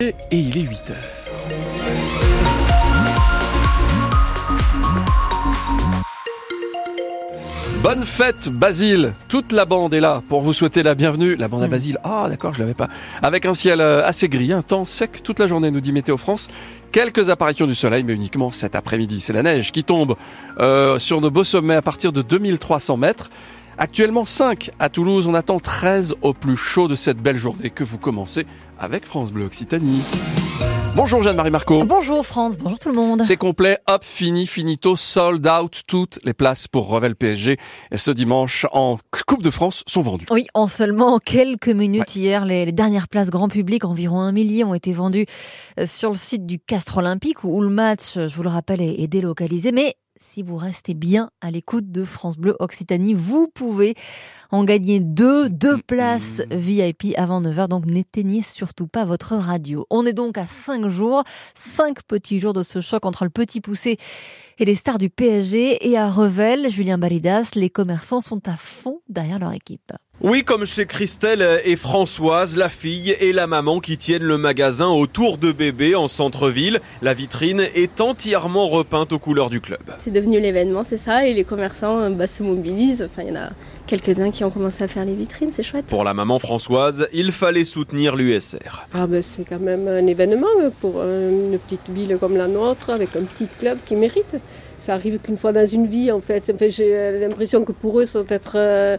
Et il est 8 heures. Bonne fête Basile Toute la bande est là pour vous souhaiter la bienvenue. La bande à Basile, ah d'accord, je l'avais pas. Avec un ciel euh, assez gris, un temps sec toute la journée, nous dit Météo France. Quelques apparitions du soleil, mais uniquement cet après-midi. C'est la neige qui tombe euh, sur nos beaux sommets à partir de 2300 mètres. Actuellement 5 à Toulouse, on attend 13 au plus chaud de cette belle journée que vous commencez avec France Bleu Occitanie. Bonjour Jeanne-Marie Marco. Bonjour France, bonjour tout le monde. C'est complet, hop, fini, finito, sold out, toutes les places pour Revel PSG et ce dimanche en Coupe de France sont vendues. Oui, en seulement quelques minutes hier, les, les, dernières places grand public, environ un millier, ont été vendues euh, sur le site du Castre Olympique où le match, je vous le rappelle, est, est délocalisé. Mais si vous restez bien à l'écoute de France Bleu Occitanie, vous pouvez en gagner deux, deux places VIP avant 9h. Donc n'éteignez surtout pas votre radio. On est donc à cinq jours, cinq petits jours de ce choc entre le petit poussé et les stars du PSG. Et à Revel, Julien Balidas, les commerçants sont à fond derrière leur équipe. Oui, comme chez Christelle et Françoise, la fille et la maman qui tiennent le magasin autour de bébé en centre-ville. La vitrine est entièrement repeinte aux couleurs du club. C'est devenu l'événement, c'est ça, et les commerçants bah, se mobilisent. Enfin, il y en a quelques-uns qui ont commencé à faire les vitrines, c'est chouette. Pour la maman Françoise, il fallait soutenir l'USR. Ah ben c'est quand même un événement pour une petite ville comme la nôtre, avec un petit club qui mérite. Ça arrive qu'une fois dans une vie, en fait. Enfin, J'ai l'impression que pour eux, ça doit être euh,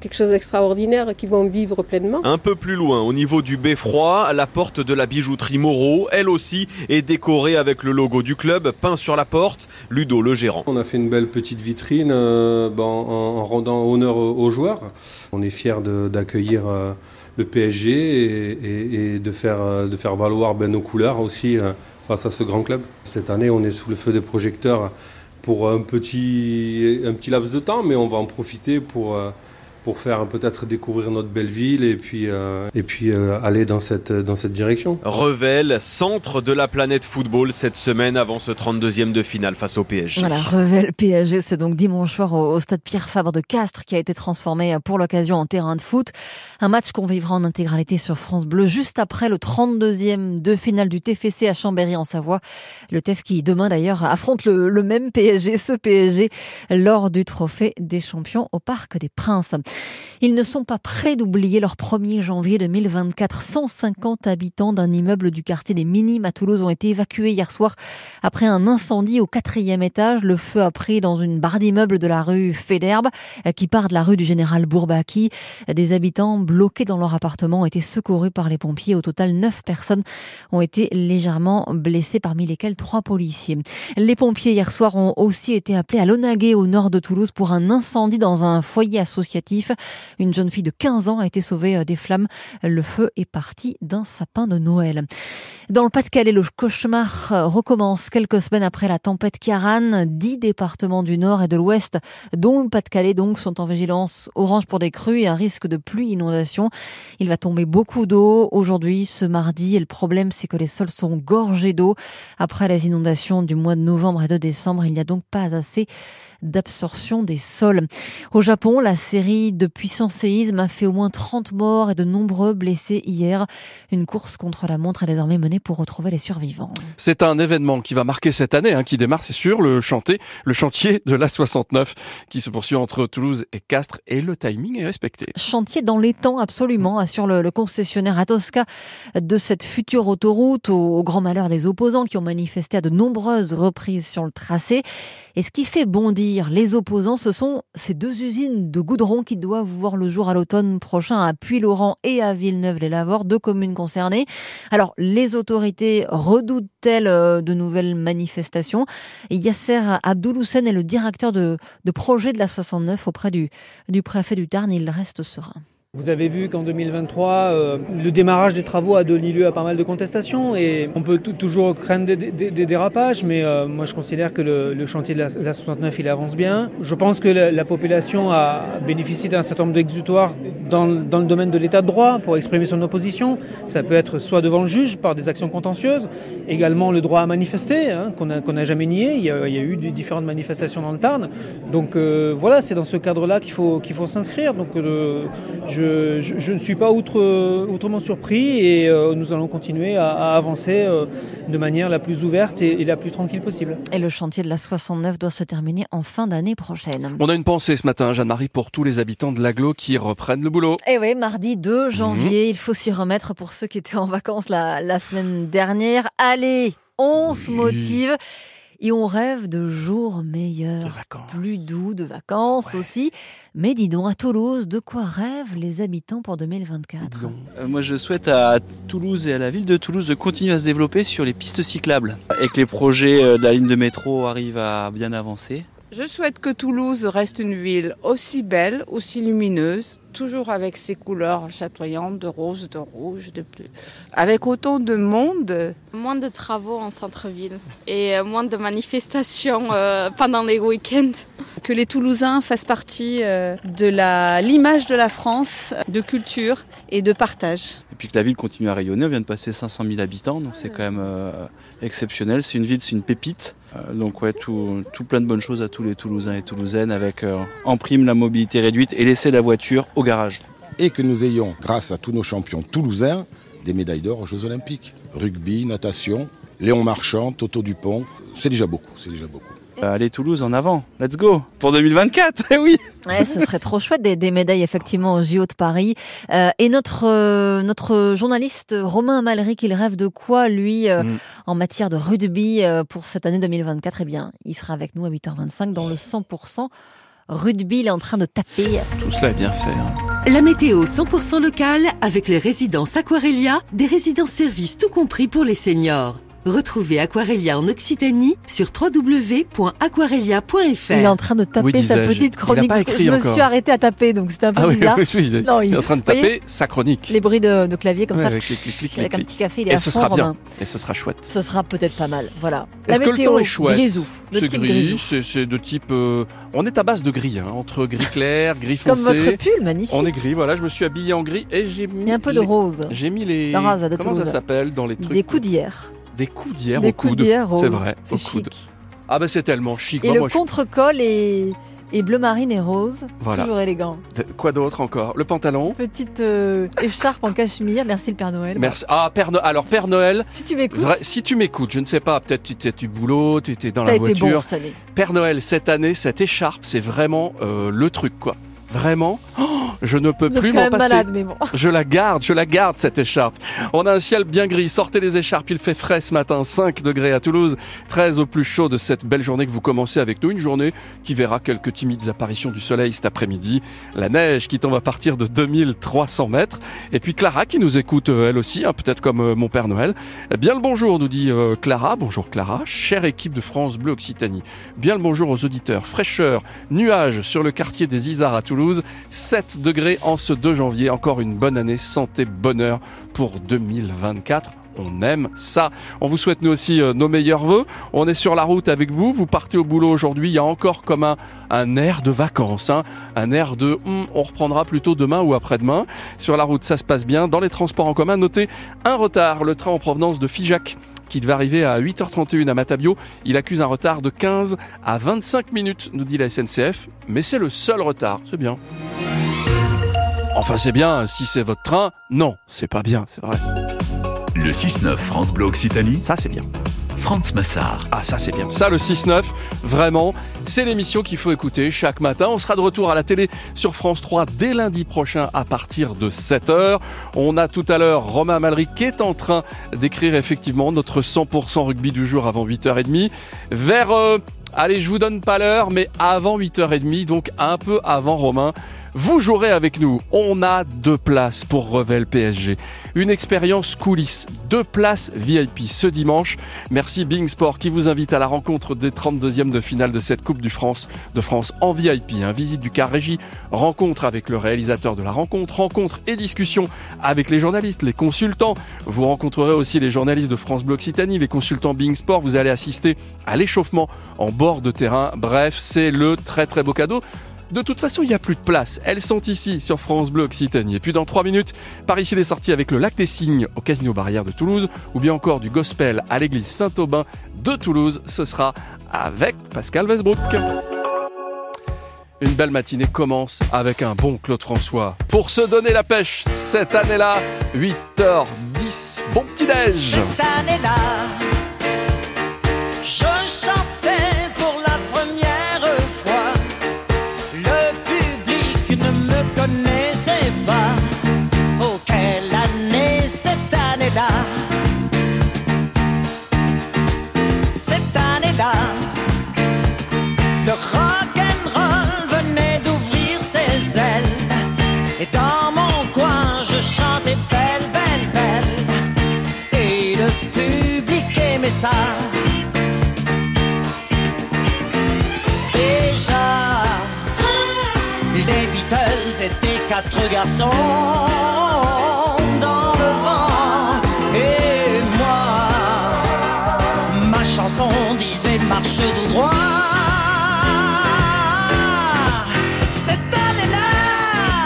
quelque chose d'extraordinaire qu'ils vont vivre pleinement. Un peu plus loin, au niveau du beffroi, la porte de la bijouterie Moreau, elle aussi, est décorée avec le logo du club, peint sur la porte. Ludo, le gérant. On a fait une belle petite vitrine euh, ben, en, en, rendant honneur aux joueurs. On est fiers d'accueillir euh, le PSG et, et, et, de, faire, de faire valoir ben, nos couleurs aussi face à ce grand club. Cette année, on est sous le feu des projecteurs pour un petit, un petit laps de temps, mais on va en profiter pour euh, pour faire peut-être découvrir notre belle ville et puis, euh, et puis euh, aller dans cette, dans cette direction. Revel, centre de la planète football cette semaine avant ce 32e de finale face au PSG. Voilà, Revel PSG, c'est donc dimanche soir au, au, stade Pierre Fabre de Castres qui a été transformé pour l'occasion en terrain de foot. Un match qu'on vivra en intégralité sur France Bleu juste après le 32e de finale du TFC à Chambéry en Savoie. Le TEF qui demain d'ailleurs affronte le, le même PSG, ce PSG, lors du trophée des champions au Parc des Princes. Ils ne sont pas prêts d'oublier leur 1er janvier 2024. 150 habitants d'un immeuble du quartier des Minimes à Toulouse ont été évacués hier soir après un incendie au quatrième étage. Le feu a pris dans une barre d'immeuble de la rue Féderbe qui part de la rue du Général Bourbaki. Des habitants bloqués dans leur appartement ont été secourus par les pompiers. Au total, 9 personnes ont été légèrement blessées, parmi lesquelles trois policiers. Les pompiers hier soir ont aussi été appelés à Lonaguet au nord de Toulouse pour un incendie dans un foyer associatif. Une jeune fille de 15 ans a été sauvée des flammes. Le feu est parti d'un sapin de Noël. Dans le Pas-de-Calais, le cauchemar recommence quelques semaines après la tempête Kiaran. Dix départements du nord et de l'ouest, dont le Pas-de-Calais donc, sont en vigilance orange pour des crues et un risque de pluie inondation. Il va tomber beaucoup d'eau aujourd'hui, ce mardi, et le problème c'est que les sols sont gorgés d'eau. Après les inondations du mois de novembre et de décembre, il n'y a donc pas assez d'absorption des sols. Au Japon, la série de puissants séismes a fait au moins 30 morts et de nombreux blessés hier. Une course contre la montre est désormais menée pour retrouver les survivants. C'est un événement qui va marquer cette année, hein, qui démarre, c'est sûr, le chantier, le chantier de la 69 qui se poursuit entre Toulouse et Castres et le timing est respecté. Chantier dans les temps, absolument, assure le, le concessionnaire Atosca de cette future autoroute au, au grand malheur des opposants qui ont manifesté à de nombreuses reprises sur le tracé. Et ce qui fait bondir les opposants, ce sont ces deux usines de goudron qui doivent voir le jour à l'automne prochain à Puy-Laurent et à Villeneuve-les-Lavores, deux communes concernées. Alors, les autorités redoutent-elles de nouvelles manifestations? Yasser Abdouloussen est le directeur de, projet de la 69 auprès du préfet du Tarn. Il reste serein. Vous avez vu qu'en 2023, euh, le démarrage des travaux a donné lieu à pas mal de contestations et on peut toujours craindre des, dérapages, mais euh, moi je considère que le, chantier de la, la, 69 il avance bien. Je pense que la, la population a bénéficié d'un certain nombre d'exutoires dans, le domaine de l'état de droit pour exprimer son opposition. Ça peut être soit devant le juge par des actions contentieuses, également le droit à manifester hein, qu'on n'a jamais nié. Il y, a, eu différentes manifestations dans le Tarn. Donc euh, voilà, c'est dans ce cadre-là qu'il faut, faut s'inscrire. Je, je- je ne suis pas outre, autrement surpris et euh, nous allons continuer à, à avancer euh, de manière la plus ouverte et, et la plus tranquille possible. Et le chantier de la 69 doit se terminer en fin d'année prochaine. On a une pensée ce matin, Jeanne-Marie, pour tous les habitants de l'agglo qui reprennent le boulot. Et oui, mardi 2 janvier, Mhm. il faut s'y remettre pour ceux qui étaient en vacances la, la semaine dernière. Allez, on se motive et on rêve de jours meilleurs. De. Plus doux, de vacances Ouais. aussi. Mais dis donc, à Toulouse, de quoi rêvent les habitants pour 2024 Dis donc. Euh, Moi, je souhaite à Toulouse et à la ville de Toulouse de continuer à se développer sur les pistes cyclables et que les projets euh, de la ligne de métro arrivent à bien avancer. Je souhaite que Toulouse reste une ville aussi belle, aussi lumineuse, toujours avec ses couleurs chatoyantes de rose, de rouge, de bleu. Avec autant de monde, Moins de travaux en centre-ville et euh, moins de manifestations euh, pendant les week-ends. que les Toulousains fassent partie euh, de l'image de la France, de culture et de partage. Et puis que la ville continue à rayonner. On vient de passer 500 000 habitants, donc c'est quand même euh, exceptionnel. C'est une ville, c'est une pépite. Euh, donc ouais, tout, tout plein de bonnes choses à tous les Toulousains et Toulousaines avec euh, en prime la mobilité réduite et laisser la voiture au garage. et que nous ayons, grâce à tous nos champions toulousains, des médailles d'or aux Jeux Olympiques. Rugby, natation, Léon Marchand, Toto Dupont, c'est déjà beaucoup, c'est déjà beaucoup. Euh, allez Toulouse en avant, let's go pour 2024, eh oui Ouais, ce serait trop chouette des, des médailles effectivement au JO de Paris. Euh, et notre euh, notre journaliste Romain Malric, il rêve de quoi lui euh, Mm. en matière de rugby euh, pour cette année 2024 Eh bien, il sera avec nous à 8h25 dans le 100% rugby. Il est en train de taper. Tout cela est bien fait. hein. La météo 100% locale avec les résidences Aquarelia, des résidences services tout compris pour les seniors. Retrouvez Aquarelia en Occitanie sur www.aquarelia.fr. Il est en train de taper Oui, sa petite chronique. pas écrit je me encore. suis arrêtée à taper, donc c'était un peu Ah oui, bizarre. oui, oui, il, Non, il il- est en train de taper sa chronique. Les bruits de, de clavier comme Ouais, ça, avec les clics, clics, avec clics, un petit café, il est Et à ce fond, sera bien. Romain. Et ce sera chouette. Ce sera peut-être pas mal. Voilà. La Est-ce que le météo temps est chouette grisou. De C'est type gris, c'est c'est de type. euh, on est à base de gris, hein, entre gris clair, gris Comme foncé. votre pull, magnifique. On est gris, voilà, je me suis habillé en gris et j'ai mis. Il y a un peu de rose. J'ai mis les. La rose de Comment ça s'appelle dans les trucs Des coups d'hier. Des d'hier Des au coude. C'est vrai, au coude. chic. Ah bah c'est tellement chic. Et Moi, le moi, je- contre-col est, est bleu marine et rose. Voilà. Toujours élégant. Quoi d'autre encore? Le pantalon? Petite euh, écharpe en cachemire. Merci le Père Noël. Merci. Ah, Père Noël. Alors, Père Noël, Si tu m'écoutes, si tu m'écoutes, je ne sais pas, peut-être tu étais du boulot, tu étais dans la été voiture. bon cette année. Père Noël, cette année, cette écharpe, c'est vraiment euh, le truc, quoi. Vraiment, oh, je ne peux plus m'en passer. malade, mais bon. Je la garde, je la garde cette écharpe. On a un ciel bien gris, sortez les écharpes, il fait frais ce matin, 5 degrés à Toulouse, 13 au plus chaud de cette belle journée que vous commencez avec nous, une journée qui verra quelques timides apparitions du soleil cet après-midi, la neige qui tombe à partir de 2300 mètres, et puis Clara qui nous écoute euh, elle aussi, hein, peut-être comme euh, mon Père Noël. Eh Bien le bonjour, nous dit euh, Clara, bonjour Clara, chère équipe de France Bleu Occitanie. Bien le bonjour aux auditeurs, fraîcheur, nuages sur le quartier des Isards à Toulouse, 7 degrés en ce 2 janvier. Encore une bonne année, santé, bonheur pour 2024. On aime ça. On vous souhaite nous aussi euh, nos meilleurs voeux. On est sur la route avec vous. Vous partez au boulot aujourd'hui. Il y a encore comme un, un air de vacances, hein. un air de Hum, on reprendra plutôt demain ou après-demain. Sur la route, ça se passe bien. Dans les transports en commun, notez un retard. Le train en provenance de Figeac qui devait arriver à 8h31 à Matabio. Il accuse un retard de 15 à 25 minutes, nous dit la SNCF. Mais c'est le seul retard. C'est bien. Enfin, c'est bien. Si c'est votre train, non, c'est pas bien, c'est vrai. Le 6-9 France Bleu Occitanie, Ça, c'est bien. Franz Massard. Ah ça c'est bien. Ça le 6-9, vraiment, c'est l'émission qu'il faut écouter chaque matin. On sera de retour à la télé sur France 3 dès lundi prochain à partir de 7h. On a tout à l'heure Romain Malric qui est en train d'écrire effectivement notre 100% rugby du jour avant 8h30. Vers, euh, allez je vous donne pas l'heure, mais avant 8h30, donc un peu avant Romain. Vous jouerez avec nous. On a deux places pour Revel PSG. Une expérience coulisses. Deux places VIP ce dimanche. Merci Bing Sport qui vous invite à la rencontre des 32e de finale de cette Coupe du France de France en VIP. Hein. Visite du car rencontre avec le réalisateur de la rencontre, rencontre et discussion avec les journalistes, les consultants. Vous rencontrerez aussi les journalistes de France Bleu Occitanie, les consultants Bing Sport. Vous allez assister à l'échauffement en bord de terrain. Bref, c'est le très très beau cadeau. De toute façon, il n'y a plus de place. Elles sont ici sur France Bleu Occitanie. Et puis dans 3 minutes, par ici les sorties avec le Lac des Cygnes au Casino Barrière de Toulouse ou bien encore du Gospel à l'église Saint-Aubin de Toulouse. Ce sera avec Pascal Westbrook. Une belle matinée commence avec un bon Claude François. Pour se donner la pêche, cette année-là, 8h10, bon petit-déj Cette année-là, année-là! Cette année-là, le rock'n'roll venait d'ouvrir ses ailes. Et dans mon coin, je chantais belle, belle, belle. Et le public aimait ça. Déjà, les Beatles étaient quatre garçons. marche tout droit.